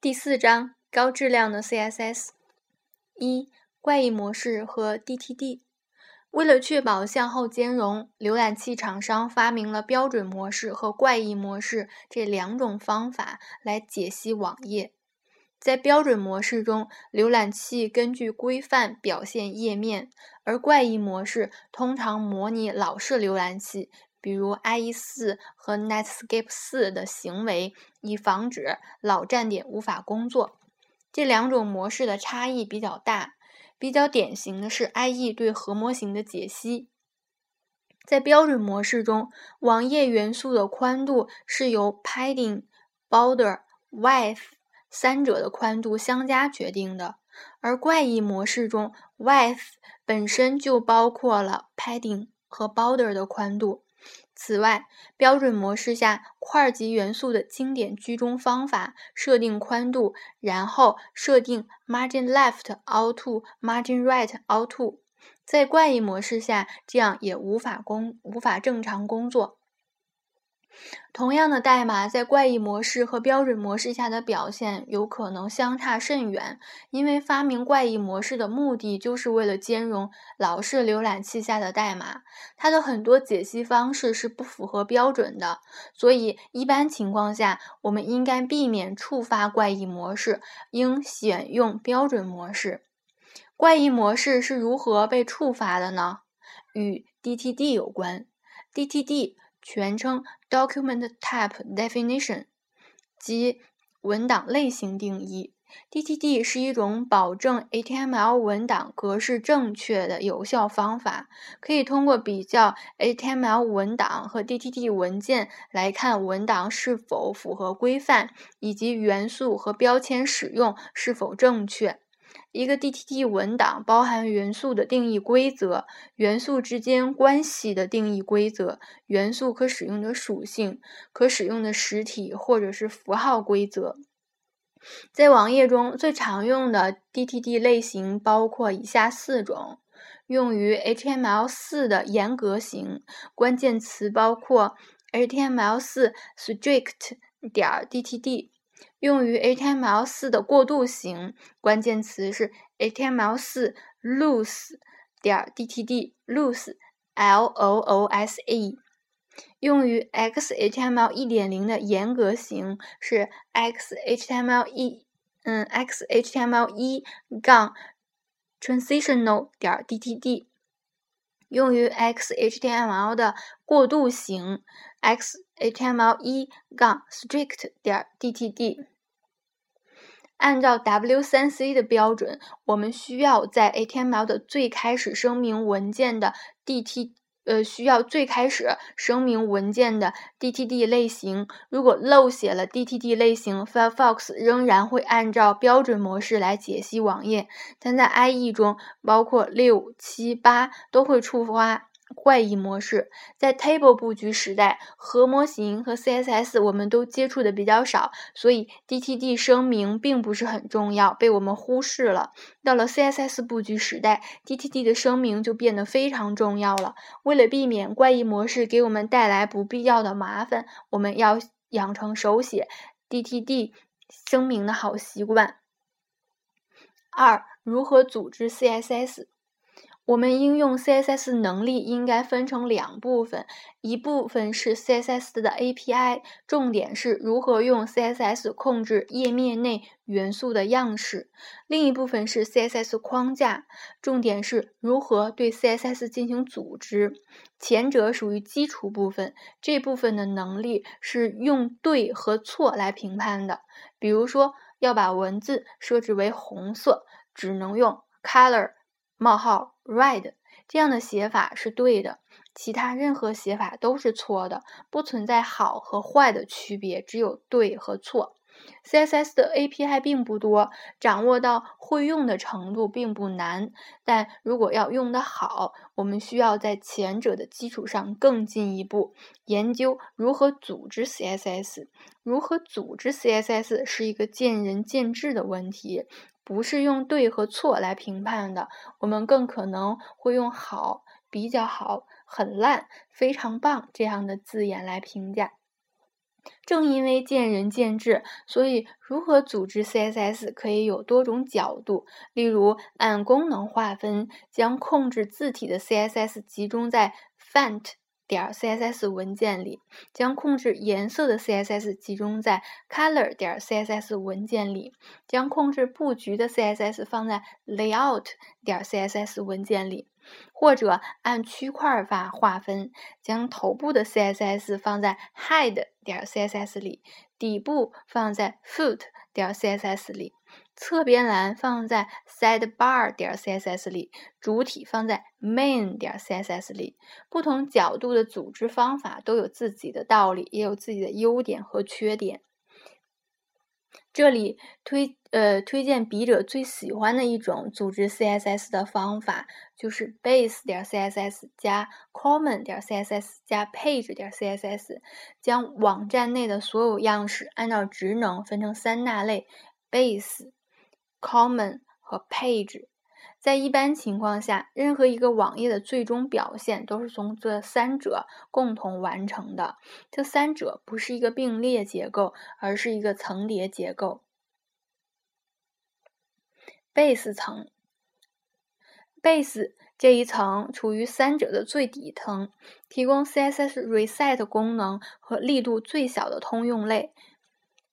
第四章高质量的 CSS。一、怪异模式和 DTD。为了确保向后兼容，浏览器厂商发明了标准模式和怪异模式这两种方法来解析网页。在标准模式中，浏览器根据规范表现页面，而怪异模式通常模拟老式浏览器。比如 IE 四和 Netscape 四的行为，以防止老站点无法工作。这两种模式的差异比较大。比较典型的是 IE 对核模型的解析。在标准模式中，网页元素的宽度是由 Padding、Border、Width 三者的宽度相加决定的，而怪异模式中，Width 本身就包括了 Padding 和 Border 的宽度。此外，标准模式下块级元素的经典居中方法：设定宽度，然后设定 margin left all to margin right all to。在怪异模式下，这样也无法工无法正常工作。同样的代码在怪异模式和标准模式下的表现有可能相差甚远，因为发明怪异模式的目的就是为了兼容老式浏览器下的代码，它的很多解析方式是不符合标准的，所以一般情况下，我们应该避免触发怪异模式，应选用标准模式。怪异模式是如何被触发的呢？与 DTD 有关，DTD。全称 Document Type Definition，即文档类型定义。DTD 是一种保证 HTML 文档格式正确的有效方法，可以通过比较 HTML 文档和 DTD 文件来看文档是否符合规范，以及元素和标签使用是否正确。一个 DTD 文档包含元素的定义规则、元素之间关系的定义规则、元素可使用的属性、可使用的实体或者是符号规则。在网页中最常用的 DTD 类型包括以下四种：用于 HTML4 的严格型，关键词包括 HTML4 strict 点 DTD。用于 HTML4 的过渡型，关键词是 HTML4 loose 点 DTD，loose，L O O S E。用于 XHTML 1.0的严格型是 XHTML 一，嗯，XHTML 一杠 transitional 点 DTD。用于 XHTML 的过渡型 X HTML 一杠 strict 点 DTD。按照 W3C 的标准，我们需要在 HTML 的最开始声明文件的 DT。呃，需要最开始声明文件的 DTD 类型。如果漏写了 DTD 类型，Firefox 仍然会按照标准模式来解析网页，但在 IE 中，包括六、七、八都会触发。怪异模式在 Table 布局时代，核模型和 CSS 我们都接触的比较少，所以 DTD 声明并不是很重要，被我们忽视了。到了 CSS 布局时代，DTD 的声明就变得非常重要了。为了避免怪异模式给我们带来不必要的麻烦，我们要养成手写 DTD 声明的好习惯。二、如何组织 CSS？我们应用 CSS 能力应该分成两部分，一部分是 CSS 的 API，重点是如何用 CSS 控制页面内元素的样式；另一部分是 CSS 框架，重点是如何对 CSS 进行组织。前者属于基础部分，这部分的能力是用对和错来评判的。比如说，要把文字设置为红色，只能用 color。冒号 red 这样的写法是对的，其他任何写法都是错的，不存在好和坏的区别，只有对和错。CSS 的 API 并不多，掌握到会用的程度并不难，但如果要用得好，我们需要在前者的基础上更进一步研究如何组织 CSS。如何组织 CSS 是一个见仁见智的问题。不是用对和错来评判的，我们更可能会用好、比较好、很烂、非常棒这样的字眼来评价。正因为见仁见智，所以如何组织 CSS 可以有多种角度。例如，按功能划分，将控制字体的 CSS 集中在 font 点 CSS 文件里；将控制颜色的 CSS 集中在 color 点 CSS 文件里；将控制布局的 CSS 放在 layout 点 CSS 文件里。或者按区块法划分，将头部的 CSS 放在 head 点 CSS 里，底部放在 foot 点 CSS 里，侧边栏放在 sidebar 点 CSS 里，主体放在 main 点 CSS 里。不同角度的组织方法都有自己的道理，也有自己的优点和缺点。这里推呃推荐笔者最喜欢的一种组织 CSS 的方法，就是 base 点 CSS 加 common 点 CSS 加 page 点 CSS，将网站内的所有样式按照职能分成三大类：base、common 和 page。在一般情况下，任何一个网页的最终表现都是从这三者共同完成的。这三者不是一个并列结构，而是一个层叠结构。base 层，base 这一层处于三者的最底层，提供 CSS reset 功能和力度最小的通用类。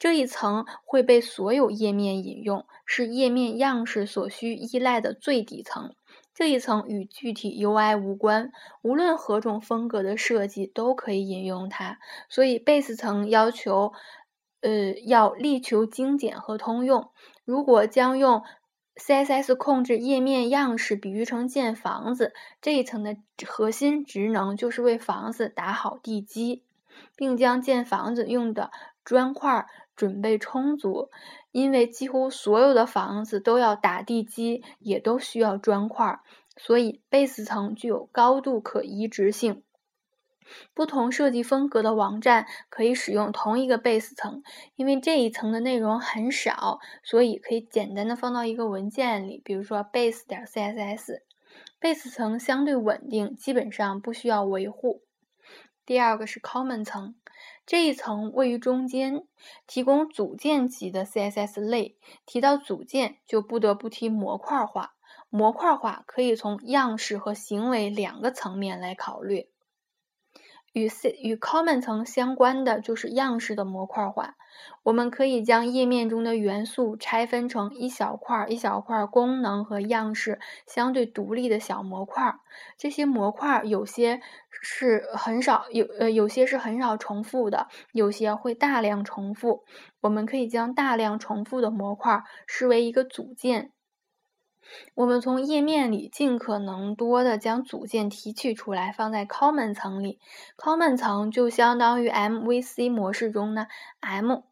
这一层会被所有页面引用，是页面样式所需依赖的最底层。这一层与具体 UI 无关，无论何种风格的设计都可以引用它。所以 Base 层要求，呃，要力求精简和通用。如果将用 CSS 控制页面样式比喻成建房子，这一层的核心职能就是为房子打好地基，并将建房子用的砖块。准备充足，因为几乎所有的房子都要打地基，也都需要砖块，所以 base 层具有高度可移植性。不同设计风格的网站可以使用同一个 base 层，因为这一层的内容很少，所以可以简单的放到一个文件里，比如说 base 点 css。base 层相对稳定，基本上不需要维护。第二个是 common 层。这一层位于中间，提供组件级的 CSS 类。提到组件，就不得不提模块化。模块化可以从样式和行为两个层面来考虑。与 C 与 Common 层相关的就是样式的模块化。我们可以将页面中的元素拆分成一小块一小块功能和样式相对独立的小模块。这些模块有些是很少有呃有些是很少重复的，有些会大量重复。我们可以将大量重复的模块视为一个组件。我们从页面里尽可能多的将组件提取出来，放在 Common 层里。Common 层就相当于 MVC 模式中的 M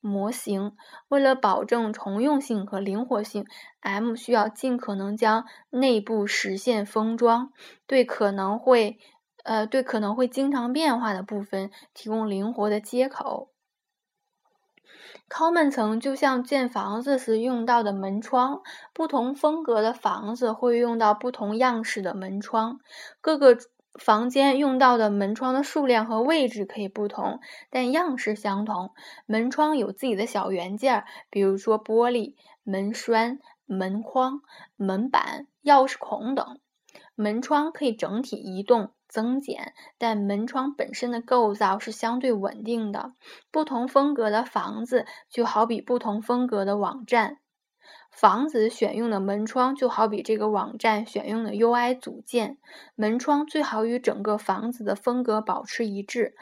模型。为了保证重用性和灵活性，M 需要尽可能将内部实现封装，对可能会呃对可能会经常变化的部分提供灵活的接口。Common 层就像建房子时用到的门窗，不同风格的房子会用到不同样式的门窗。各个房间用到的门窗的数量和位置可以不同，但样式相同。门窗有自己的小元件，比如说玻璃、门栓、门框、门板、钥匙孔等。门窗可以整体移动。增减，但门窗本身的构造是相对稳定的。不同风格的房子就好比不同风格的网站，房子选用的门窗就好比这个网站选用的 UI 组件。门窗最好与整个房子的风格保持一致，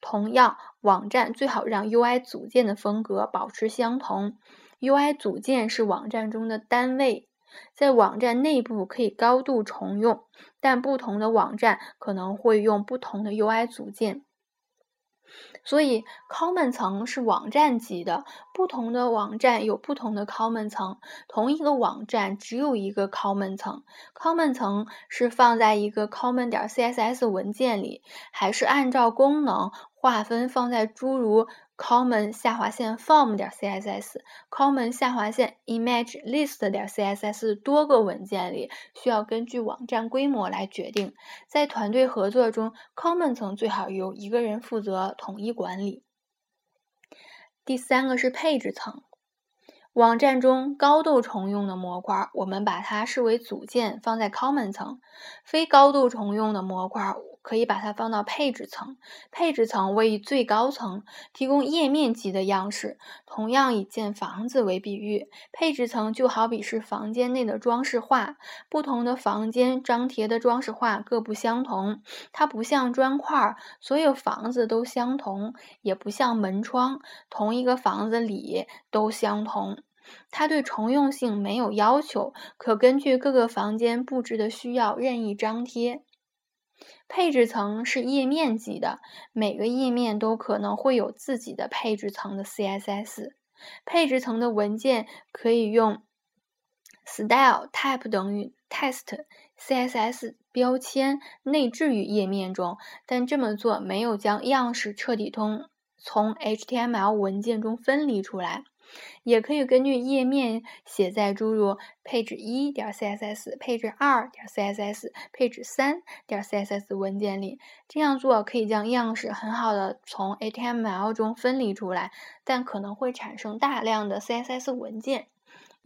同样，网站最好让 UI 组件的风格保持相同。UI 组件是网站中的单位。在网站内部可以高度重用，但不同的网站可能会用不同的 UI 组件。所以，Common 层是网站级的，不同的网站有不同的 Common 层。同一个网站只有一个 Common 层，Common 层是放在一个 Common 点 CSS 文件里，还是按照功能划分放在诸如？common 下划线 form 点 css，common 下划线 image list 点 css 多个文件里，需要根据网站规模来决定。在团队合作中，common 层最好由一个人负责统一管理。第三个是配置层。网站中高度重用的模块，我们把它视为组件，放在 Common 层；非高度重用的模块，可以把它放到配置层。配置层位于最高层，提供页面级的样式。同样以建房子为比喻，配置层就好比是房间内的装饰画。不同的房间张贴的装饰画各不相同。它不像砖块，所有房子都相同；也不像门窗，同一个房子里都相同。它对重用性没有要求，可根据各个房间布置的需要任意张贴。配置层是页面级的，每个页面都可能会有自己的配置层的 CSS。配置层的文件可以用 style type 等于 text CSS 标签内置于页面中，但这么做没有将样式彻底通从 HTML 文件中分离出来。也可以根据页面写在诸如配置一点 CSS、配置二点 CSS、配置三点 CSS 文件里。这样做可以将样式很好的从 HTML 中分离出来，但可能会产生大量的 CSS 文件。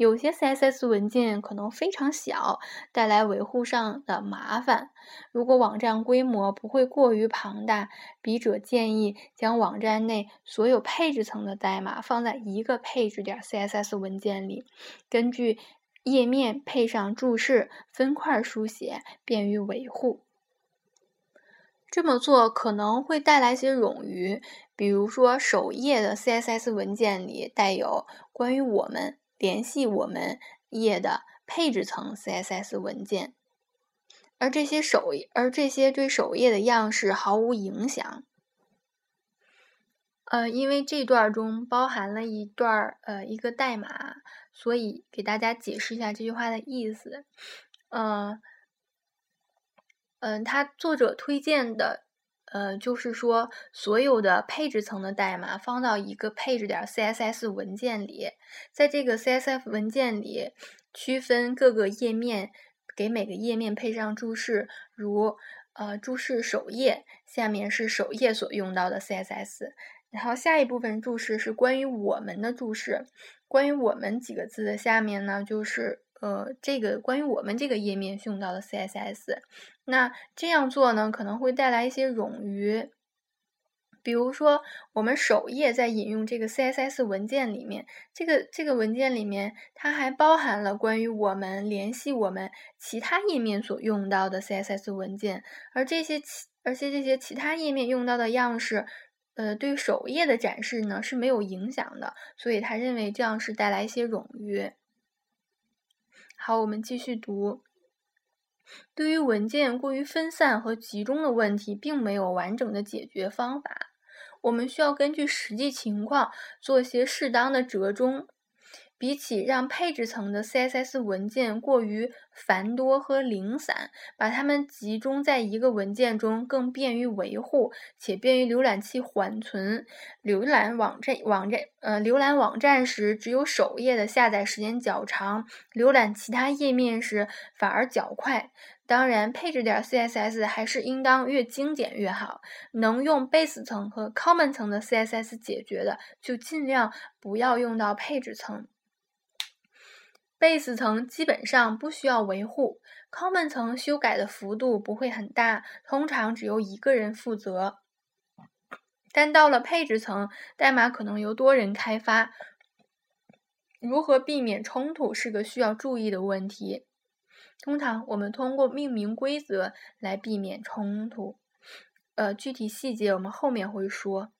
有些 CSS 文件可能非常小，带来维护上的麻烦。如果网站规模不会过于庞大，笔者建议将网站内所有配置层的代码放在一个配置点 CSS 文件里，根据页面配上注释，分块书写，便于维护。这么做可能会带来些冗余，比如说首页的 CSS 文件里带有关于我们。联系我们页的配置层 CSS 文件，而这些首而这些对首页的样式毫无影响。呃，因为这段中包含了一段呃一个代码，所以给大家解释一下这句话的意思。呃，嗯，他作者推荐的。呃，就是说，所有的配置层的代码放到一个配置点 CSS 文件里，在这个 CSS 文件里区分各个页面，给每个页面配上注释，如呃注释首页，下面是首页所用到的 CSS，然后下一部分注释是关于我们的注释，关于我们几个字的下面呢，就是呃这个关于我们这个页面用到的 CSS。那这样做呢，可能会带来一些冗余。比如说，我们首页在引用这个 CSS 文件里面，这个这个文件里面，它还包含了关于我们联系我们其他页面所用到的 CSS 文件，而这些其而且这些其他页面用到的样式，呃，对首页的展示呢是没有影响的，所以他认为这样是带来一些冗余。好，我们继续读。对于文件过于分散和集中的问题，并没有完整的解决方法。我们需要根据实际情况做些适当的折中。比起让配置层的 CSS 文件过于繁多和零散，把它们集中在一个文件中更便于维护，且便于浏览器缓存。浏览网站网站呃，浏览网站时只有首页的下载时间较长，浏览其他页面时反而较快。当然，配置点 CSS 还是应当越精简越好。能用 base 层和 common 层的 CSS 解决的，就尽量不要用到配置层。Base 层基本上不需要维护，common 层修改的幅度不会很大，通常只由一个人负责。但到了配置层，代码可能由多人开发，如何避免冲突是个需要注意的问题。通常我们通过命名规则来避免冲突，呃，具体细节我们后面会说。